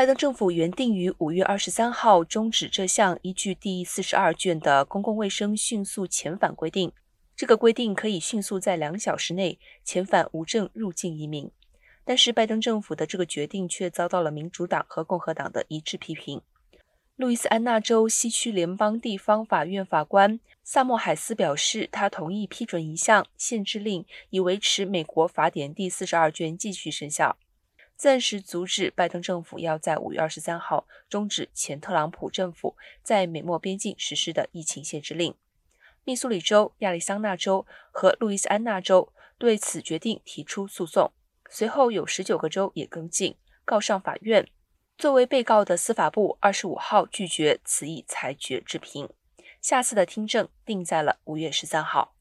拜登政府原定于五月二十三号终止这项依据第四十二卷的公共卫生迅速遣返规定。这个规定可以迅速在两小时内遣返无证入境移民。但是，拜登政府的这个决定却遭到了民主党和共和党的一致批评。路易斯安那州西区联邦地方法院法官萨默海斯表示，他同意批准一项限制令，以维持美国法典第四十二卷继续生效，暂时阻止拜登政府要在五月二十三号终止前特朗普政府在美墨边境实施的疫情限制令。密苏里州、亚利桑那州和路易斯安那州对此决定提出诉讼，随后有十九个州也跟进，告上法院。作为被告的司法部二十五号拒绝此一裁决置评，下次的听证定在了五月十三号。